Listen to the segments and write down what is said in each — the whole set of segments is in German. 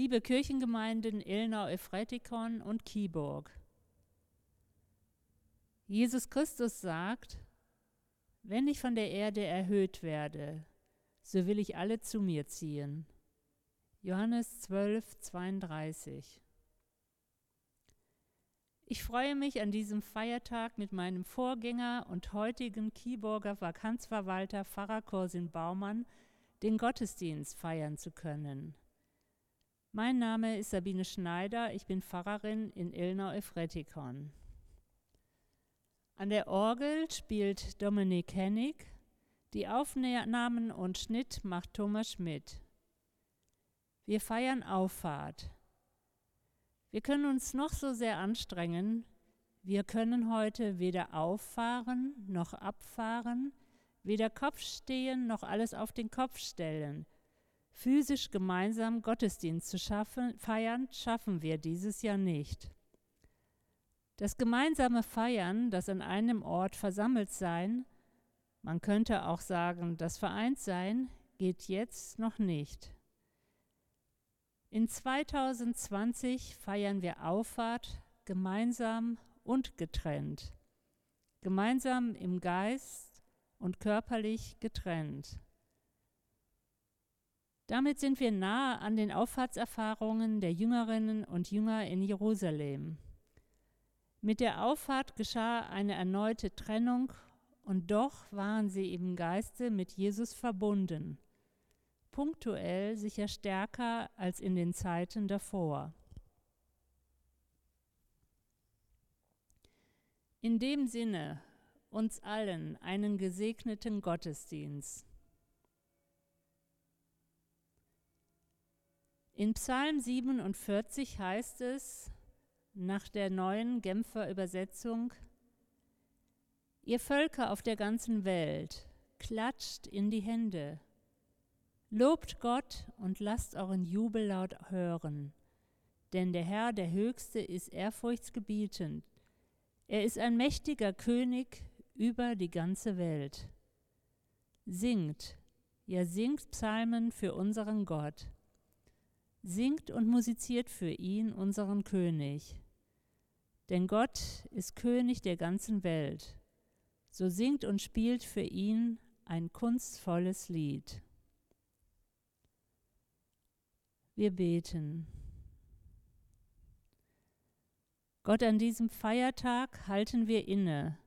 liebe Kirchengemeinden Ilnau, Efretikon und Kieburg. Jesus Christus sagt, wenn ich von der Erde erhöht werde, so will ich alle zu mir ziehen. Johannes 12, 32. Ich freue mich an diesem Feiertag mit meinem Vorgänger und heutigen Kieburger Vakanzverwalter Pfarrer Korsin Baumann den Gottesdienst feiern zu können. Mein Name ist Sabine Schneider, ich bin Pfarrerin in Ilnau-Efretikon. An der Orgel spielt Dominik Hennig, die Aufnahmen und Schnitt macht Thomas Schmidt. Wir feiern Auffahrt. Wir können uns noch so sehr anstrengen, wir können heute weder auffahren noch abfahren, weder Kopf stehen noch alles auf den Kopf stellen. Physisch gemeinsam Gottesdienst zu schaffen, feiern, schaffen wir dieses Jahr nicht. Das gemeinsame Feiern, das an einem Ort versammelt sein, man könnte auch sagen, das Vereintsein, geht jetzt noch nicht. In 2020 feiern wir Auffahrt gemeinsam und getrennt. Gemeinsam im Geist und körperlich getrennt. Damit sind wir nahe an den Auffahrtserfahrungen der Jüngerinnen und Jünger in Jerusalem. Mit der Auffahrt geschah eine erneute Trennung und doch waren sie im Geiste mit Jesus verbunden punktuell sicher stärker als in den Zeiten davor. In dem Sinne uns allen einen gesegneten Gottesdienst. In Psalm 47 heißt es nach der neuen Genfer Übersetzung, Ihr Völker auf der ganzen Welt, klatscht in die Hände Lobt Gott und lasst euren Jubellaut hören. Denn der Herr, der Höchste, ist ehrfurchtsgebietend. Er ist ein mächtiger König über die ganze Welt. Singt, ja singt Psalmen für unseren Gott. Singt und musiziert für ihn, unseren König. Denn Gott ist König der ganzen Welt. So singt und spielt für ihn ein kunstvolles Lied. Wir beten. Gott, an diesem Feiertag halten wir inne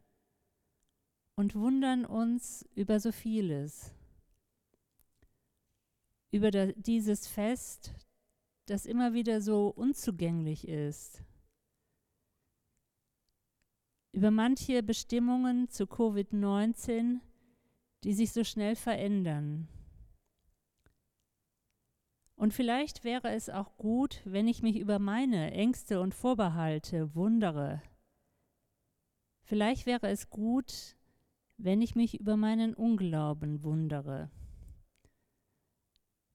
und wundern uns über so vieles. Über dieses Fest, das immer wieder so unzugänglich ist. Über manche Bestimmungen zu Covid-19, die sich so schnell verändern. Und vielleicht wäre es auch gut, wenn ich mich über meine Ängste und Vorbehalte wundere. Vielleicht wäre es gut, wenn ich mich über meinen Unglauben wundere.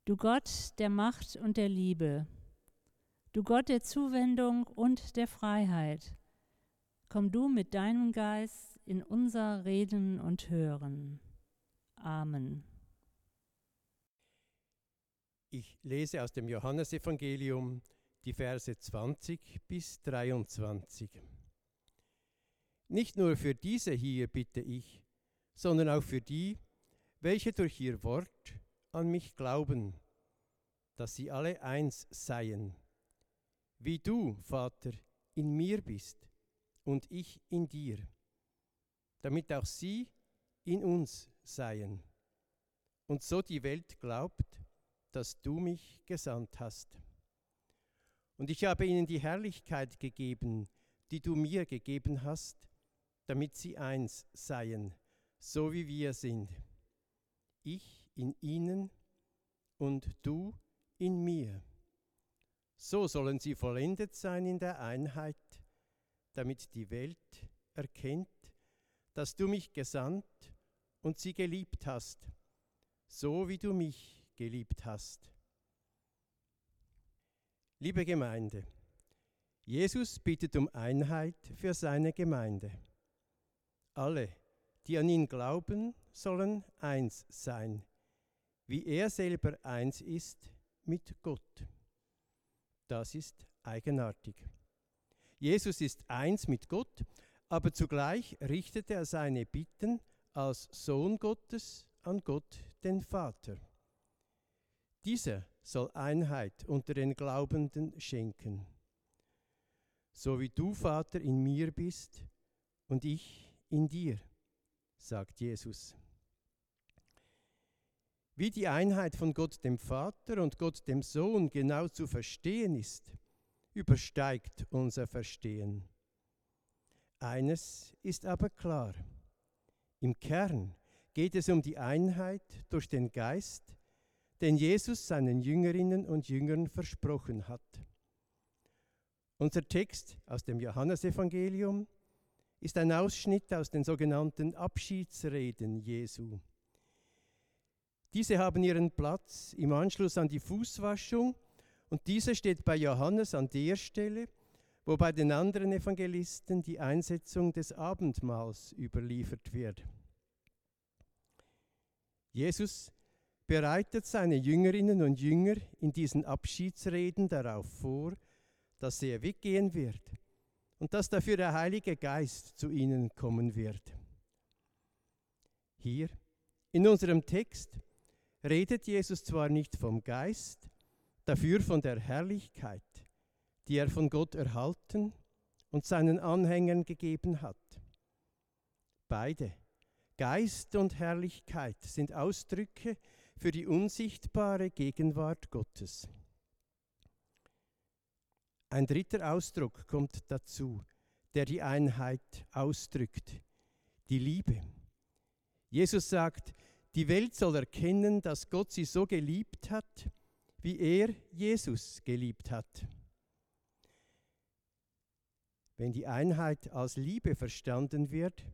Du Gott der Macht und der Liebe, du Gott der Zuwendung und der Freiheit, komm du mit deinem Geist in unser Reden und Hören. Amen. Ich lese aus dem Johannesevangelium die Verse 20 bis 23. Nicht nur für diese hier bitte ich, sondern auch für die, welche durch ihr Wort an mich glauben, dass sie alle eins seien, wie du, Vater, in mir bist und ich in dir, damit auch sie in uns seien. Und so die Welt glaubt, dass du mich gesandt hast. Und ich habe ihnen die Herrlichkeit gegeben, die du mir gegeben hast, damit sie eins seien, so wie wir sind. Ich in ihnen und du in mir. So sollen sie vollendet sein in der Einheit, damit die Welt erkennt, dass du mich gesandt und sie geliebt hast, so wie du mich geliebt hast. Liebe Gemeinde, Jesus bittet um Einheit für seine Gemeinde. Alle, die an ihn glauben, sollen eins sein, wie er selber eins ist mit Gott. Das ist eigenartig. Jesus ist eins mit Gott, aber zugleich richtet er seine Bitten als Sohn Gottes an Gott, den Vater. Dieser soll Einheit unter den Glaubenden schenken. So wie du, Vater, in mir bist und ich in dir, sagt Jesus. Wie die Einheit von Gott dem Vater und Gott dem Sohn genau zu verstehen ist, übersteigt unser Verstehen. Eines ist aber klar. Im Kern geht es um die Einheit durch den Geist, den Jesus seinen Jüngerinnen und Jüngern versprochen hat. Unser Text aus dem Johannesevangelium ist ein Ausschnitt aus den sogenannten Abschiedsreden Jesu. Diese haben ihren Platz im Anschluss an die Fußwaschung und diese steht bei Johannes an der Stelle, wo bei den anderen Evangelisten die Einsetzung des Abendmahls überliefert wird. Jesus bereitet seine Jüngerinnen und Jünger in diesen Abschiedsreden darauf vor, dass er weggehen wird und dass dafür der Heilige Geist zu ihnen kommen wird. Hier in unserem Text redet Jesus zwar nicht vom Geist, dafür von der Herrlichkeit, die er von Gott erhalten und seinen Anhängern gegeben hat. Beide, Geist und Herrlichkeit, sind Ausdrücke für die unsichtbare Gegenwart Gottes. Ein dritter Ausdruck kommt dazu, der die Einheit ausdrückt, die Liebe. Jesus sagt, die Welt soll erkennen, dass Gott sie so geliebt hat, wie er Jesus geliebt hat. Wenn die Einheit als Liebe verstanden wird,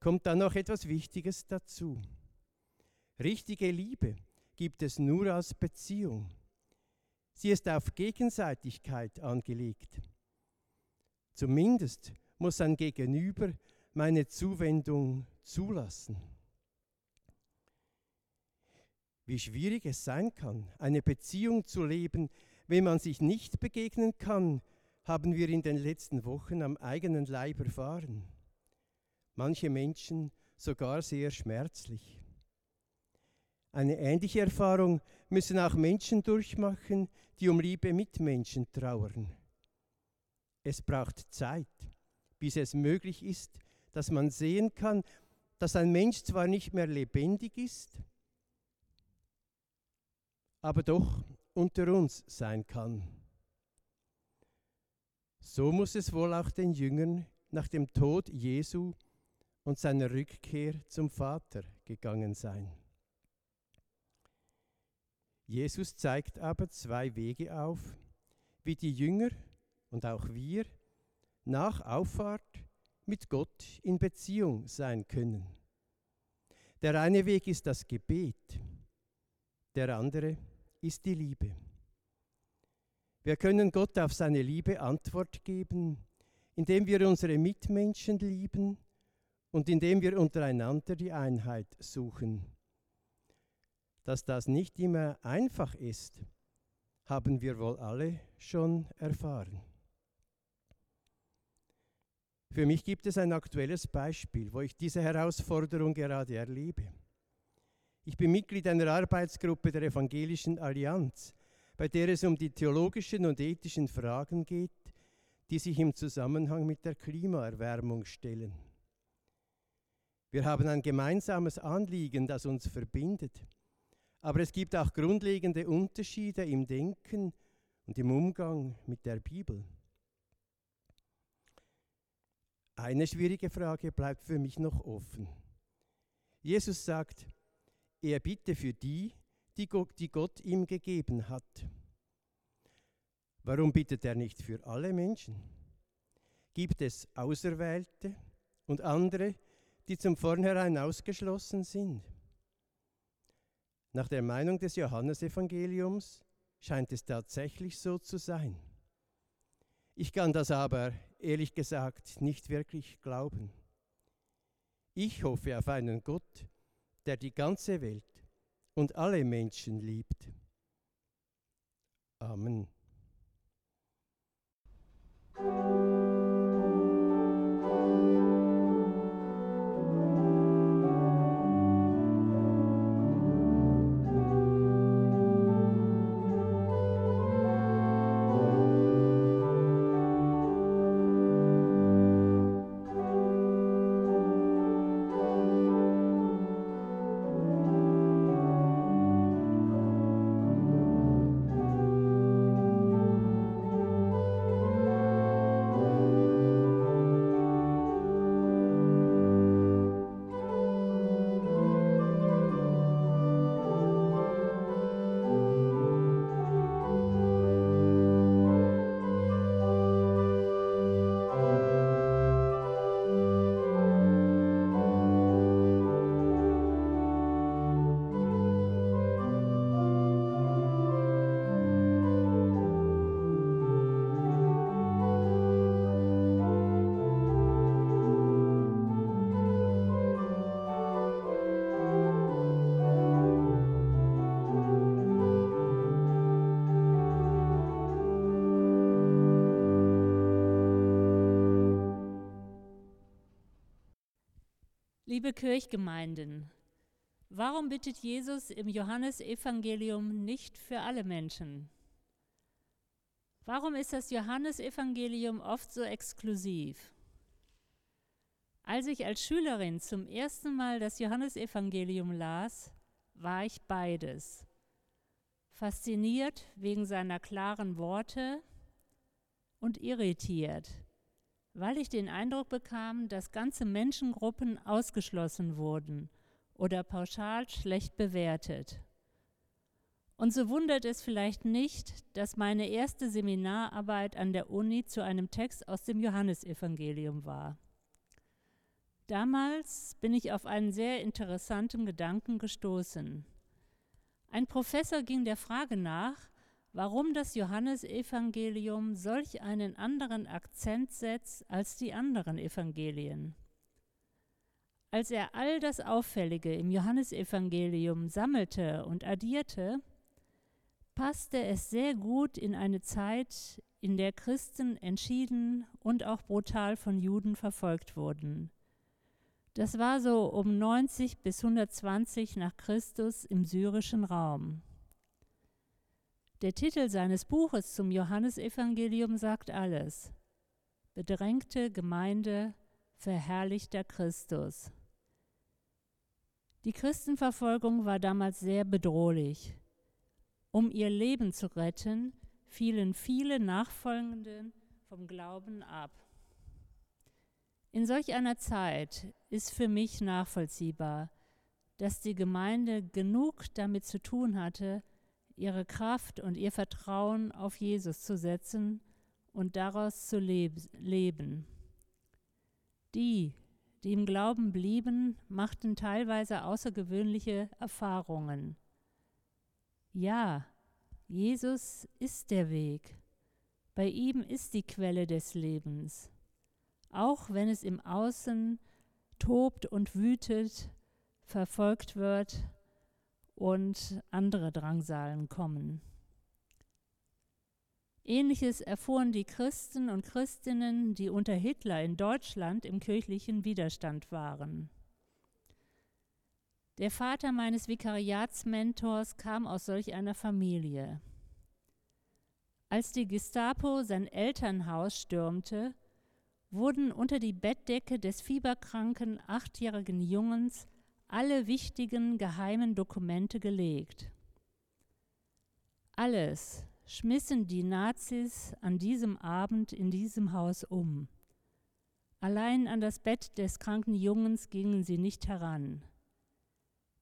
kommt dann noch etwas Wichtiges dazu. Richtige Liebe gibt es nur als Beziehung. Sie ist auf Gegenseitigkeit angelegt. Zumindest muss ein Gegenüber meine Zuwendung zulassen. Wie schwierig es sein kann, eine Beziehung zu leben, wenn man sich nicht begegnen kann, haben wir in den letzten Wochen am eigenen Leib erfahren. Manche Menschen sogar sehr schmerzlich. Eine ähnliche Erfahrung müssen auch Menschen durchmachen, die um liebe Mitmenschen trauern. Es braucht Zeit, bis es möglich ist, dass man sehen kann, dass ein Mensch zwar nicht mehr lebendig ist, aber doch unter uns sein kann. So muss es wohl auch den Jüngern nach dem Tod Jesu und seiner Rückkehr zum Vater gegangen sein. Jesus zeigt aber zwei Wege auf, wie die Jünger und auch wir nach Auffahrt mit Gott in Beziehung sein können. Der eine Weg ist das Gebet, der andere ist die Liebe. Wir können Gott auf seine Liebe Antwort geben, indem wir unsere Mitmenschen lieben und indem wir untereinander die Einheit suchen. Dass das nicht immer einfach ist, haben wir wohl alle schon erfahren. Für mich gibt es ein aktuelles Beispiel, wo ich diese Herausforderung gerade erlebe. Ich bin Mitglied einer Arbeitsgruppe der Evangelischen Allianz, bei der es um die theologischen und ethischen Fragen geht, die sich im Zusammenhang mit der Klimaerwärmung stellen. Wir haben ein gemeinsames Anliegen, das uns verbindet, aber es gibt auch grundlegende Unterschiede im Denken und im Umgang mit der Bibel. Eine schwierige Frage bleibt für mich noch offen. Jesus sagt, er bitte für die, die Gott ihm gegeben hat. Warum bittet er nicht für alle Menschen? Gibt es Auserwählte und andere, die zum Vornherein ausgeschlossen sind? Nach der Meinung des Johannesevangeliums scheint es tatsächlich so zu sein. Ich kann das aber ehrlich gesagt nicht wirklich glauben. Ich hoffe auf einen Gott, der die ganze Welt und alle Menschen liebt. Amen. Liebe Kirchgemeinden, warum bittet Jesus im Johannesevangelium nicht für alle Menschen? Warum ist das Johannesevangelium oft so exklusiv? Als ich als Schülerin zum ersten Mal das Johannesevangelium las, war ich beides. Fasziniert wegen seiner klaren Worte und irritiert weil ich den Eindruck bekam, dass ganze Menschengruppen ausgeschlossen wurden oder pauschal schlecht bewertet. Und so wundert es vielleicht nicht, dass meine erste Seminararbeit an der Uni zu einem Text aus dem Johannesevangelium war. Damals bin ich auf einen sehr interessanten Gedanken gestoßen. Ein Professor ging der Frage nach, warum das Johannesevangelium solch einen anderen Akzent setzt als die anderen Evangelien. Als er all das Auffällige im Johannesevangelium sammelte und addierte, passte es sehr gut in eine Zeit, in der Christen entschieden und auch brutal von Juden verfolgt wurden. Das war so um 90 bis 120 nach Christus im syrischen Raum. Der Titel seines Buches zum Johannesevangelium sagt alles. Bedrängte Gemeinde, verherrlichter Christus. Die Christenverfolgung war damals sehr bedrohlich. Um ihr Leben zu retten, fielen viele Nachfolgenden vom Glauben ab. In solch einer Zeit ist für mich nachvollziehbar, dass die Gemeinde genug damit zu tun hatte, ihre Kraft und ihr Vertrauen auf Jesus zu setzen und daraus zu leb leben. Die, die im Glauben blieben, machten teilweise außergewöhnliche Erfahrungen. Ja, Jesus ist der Weg. Bei ihm ist die Quelle des Lebens. Auch wenn es im Außen tobt und wütet, verfolgt wird, und andere Drangsalen kommen. Ähnliches erfuhren die Christen und Christinnen, die unter Hitler in Deutschland im kirchlichen Widerstand waren. Der Vater meines Vikariatsmentors kam aus solch einer Familie. Als die Gestapo sein Elternhaus stürmte, wurden unter die Bettdecke des fieberkranken achtjährigen Jungens alle wichtigen geheimen Dokumente gelegt. Alles schmissen die Nazis an diesem Abend in diesem Haus um. Allein an das Bett des kranken Jungens gingen sie nicht heran.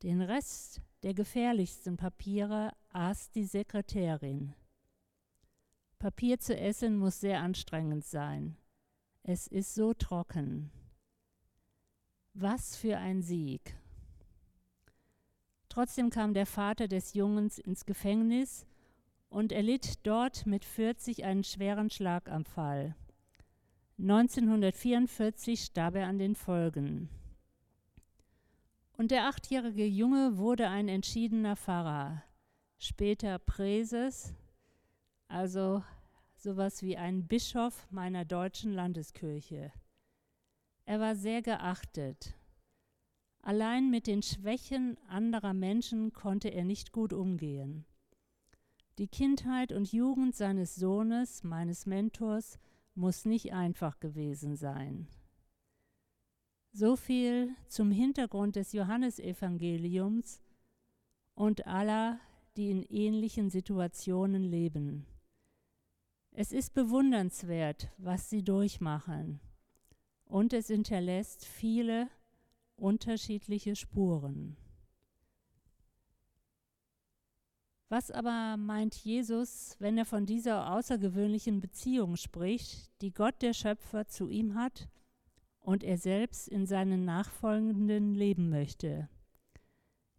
Den Rest der gefährlichsten Papiere aß die Sekretärin. Papier zu essen muss sehr anstrengend sein. Es ist so trocken. Was für ein Sieg. Trotzdem kam der Vater des Jungens ins Gefängnis und erlitt dort mit 40 einen schweren Schlaganfall. 1944 starb er an den Folgen. Und der achtjährige Junge wurde ein entschiedener Pfarrer, später Präses, also sowas wie ein Bischof meiner deutschen Landeskirche. Er war sehr geachtet. Allein mit den Schwächen anderer Menschen konnte er nicht gut umgehen. Die Kindheit und Jugend seines Sohnes, meines Mentors, muss nicht einfach gewesen sein. So viel zum Hintergrund des Johannesevangeliums und aller, die in ähnlichen Situationen leben. Es ist bewundernswert, was sie durchmachen, und es hinterlässt viele unterschiedliche Spuren. Was aber meint Jesus, wenn er von dieser außergewöhnlichen Beziehung spricht, die Gott der Schöpfer zu ihm hat und er selbst in seinen Nachfolgenden leben möchte?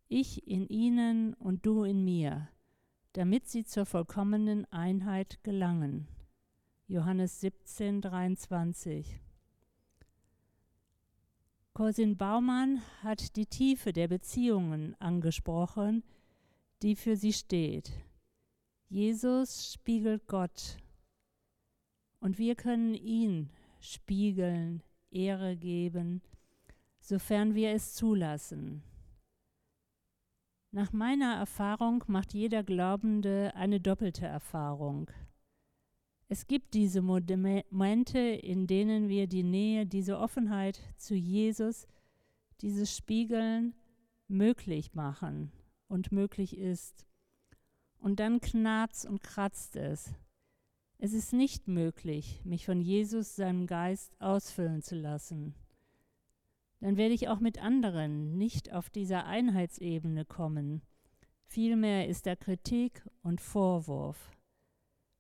Ich in ihnen und du in mir, damit sie zur vollkommenen Einheit gelangen. Johannes 17, 23. Corsin Baumann hat die Tiefe der Beziehungen angesprochen, die für sie steht. Jesus spiegelt Gott und wir können ihn spiegeln, Ehre geben, sofern wir es zulassen. Nach meiner Erfahrung macht jeder Glaubende eine doppelte Erfahrung. Es gibt diese Momente, in denen wir die Nähe, diese Offenheit zu Jesus, dieses Spiegeln möglich machen und möglich ist. Und dann knarzt und kratzt es. Es ist nicht möglich, mich von Jesus, seinem Geist, ausfüllen zu lassen. Dann werde ich auch mit anderen nicht auf dieser Einheitsebene kommen. Vielmehr ist da Kritik und Vorwurf.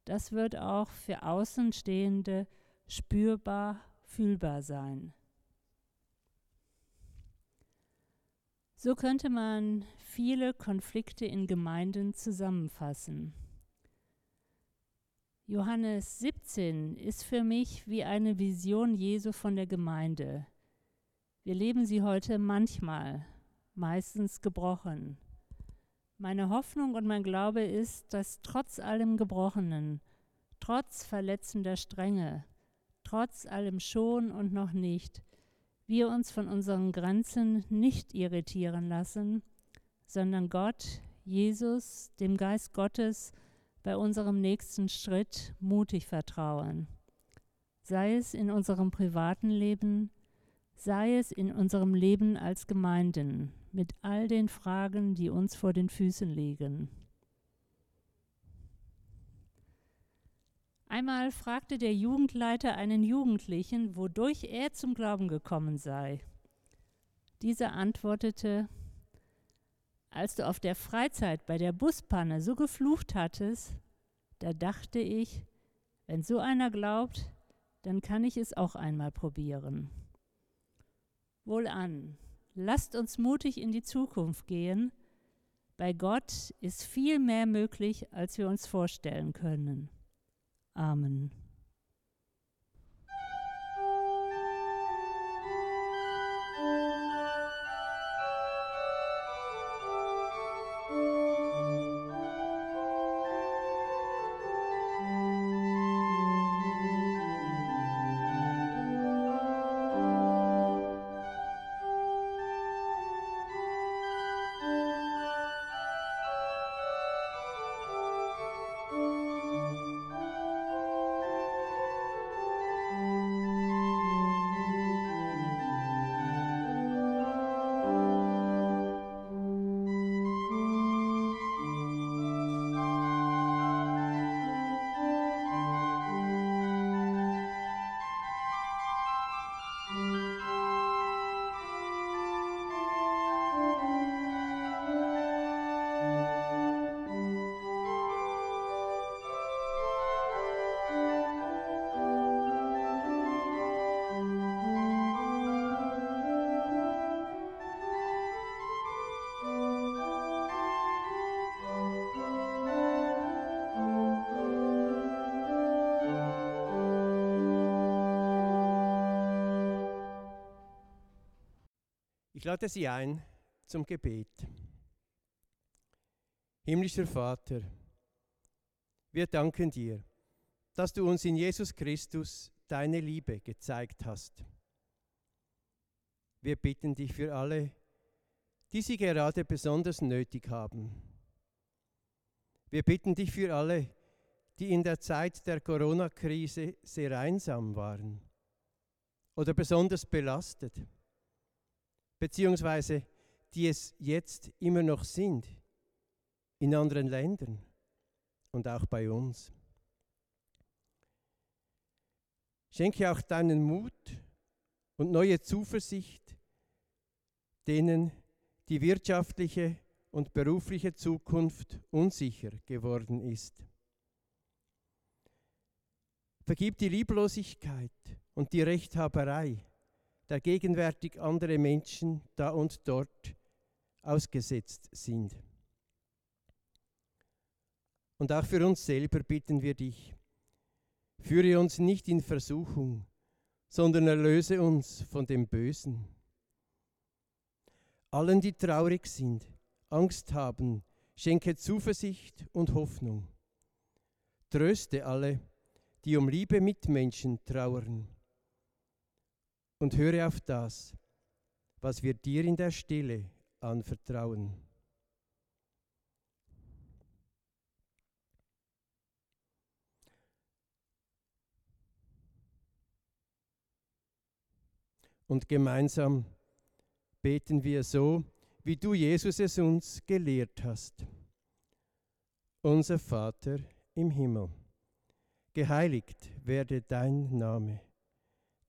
Das wird auch für Außenstehende spürbar, fühlbar sein. So könnte man viele Konflikte in Gemeinden zusammenfassen. Johannes 17 ist für mich wie eine Vision Jesu von der Gemeinde. Wir leben sie heute manchmal, meistens gebrochen. Meine Hoffnung und mein Glaube ist, dass trotz allem Gebrochenen, trotz verletzender Strenge, trotz allem schon und noch nicht, wir uns von unseren Grenzen nicht irritieren lassen, sondern Gott, Jesus, dem Geist Gottes bei unserem nächsten Schritt mutig vertrauen. Sei es in unserem privaten Leben, sei es in unserem Leben als Gemeinden, mit all den Fragen, die uns vor den Füßen liegen. Einmal fragte der Jugendleiter einen Jugendlichen, wodurch er zum Glauben gekommen sei. Dieser antwortete, als du auf der Freizeit bei der Buspanne so geflucht hattest, da dachte ich, wenn so einer glaubt, dann kann ich es auch einmal probieren. Wohlan, lasst uns mutig in die Zukunft gehen. Bei Gott ist viel mehr möglich, als wir uns vorstellen können. Amen. Ich lade Sie ein zum Gebet. Himmlischer Vater, wir danken dir, dass du uns in Jesus Christus deine Liebe gezeigt hast. Wir bitten dich für alle, die sie gerade besonders nötig haben. Wir bitten dich für alle, die in der Zeit der Corona-Krise sehr einsam waren oder besonders belastet, beziehungsweise die es jetzt immer noch sind in anderen Ländern und auch bei uns. Schenke auch deinen Mut und neue Zuversicht denen die wirtschaftliche und berufliche Zukunft unsicher geworden ist. Vergib die Lieblosigkeit und die Rechthaberei, der gegenwärtig andere Menschen da und dort ausgesetzt sind. Und auch für uns selber bitten wir dich, Führe uns nicht in Versuchung, sondern erlöse uns von dem Bösen. Allen, die traurig sind, Angst haben, schenke Zuversicht und Hoffnung. Tröste alle, die um liebe Mitmenschen trauern. Und höre auf das, was wir dir in der Stille anvertrauen. und gemeinsam beten wir so, wie du, Jesus, es uns gelehrt hast. Unser Vater im Himmel, geheiligt werde dein Name,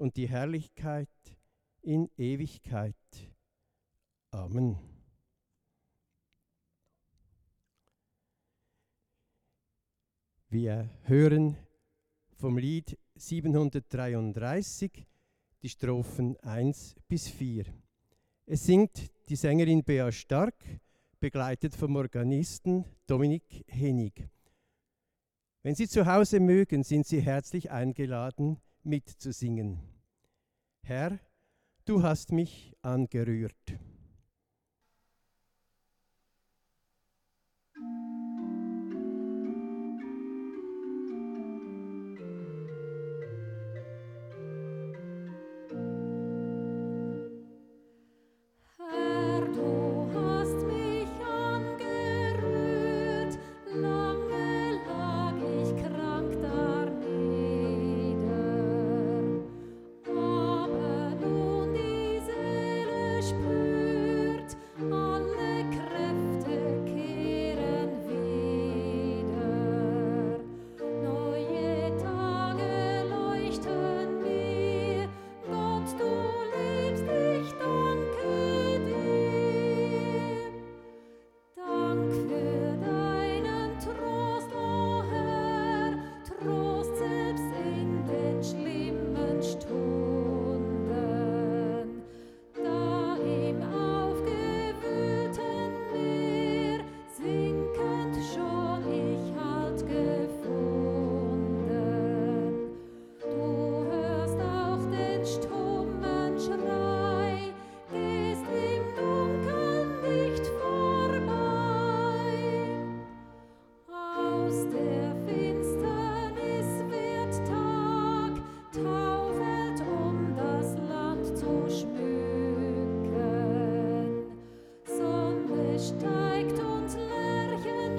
und die Herrlichkeit in Ewigkeit. Amen. Wir hören vom Lied 733 die Strophen 1 bis 4. Es singt die Sängerin Bea Stark, begleitet vom Organisten Dominik Hennig. Wenn Sie zu Hause mögen, sind Sie herzlich eingeladen, mitzusingen. Herr, du hast mich angerührt.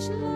much love.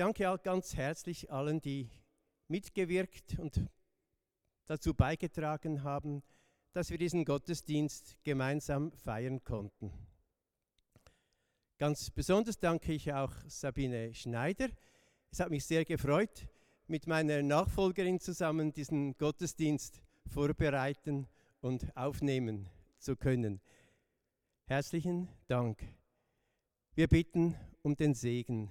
Danke auch ganz herzlich allen, die mitgewirkt und dazu beigetragen haben, dass wir diesen Gottesdienst gemeinsam feiern konnten. Ganz besonders danke ich auch Sabine Schneider. Es hat mich sehr gefreut, mit meiner Nachfolgerin zusammen diesen Gottesdienst vorbereiten und aufnehmen zu können. Herzlichen Dank. Wir bitten um den Segen.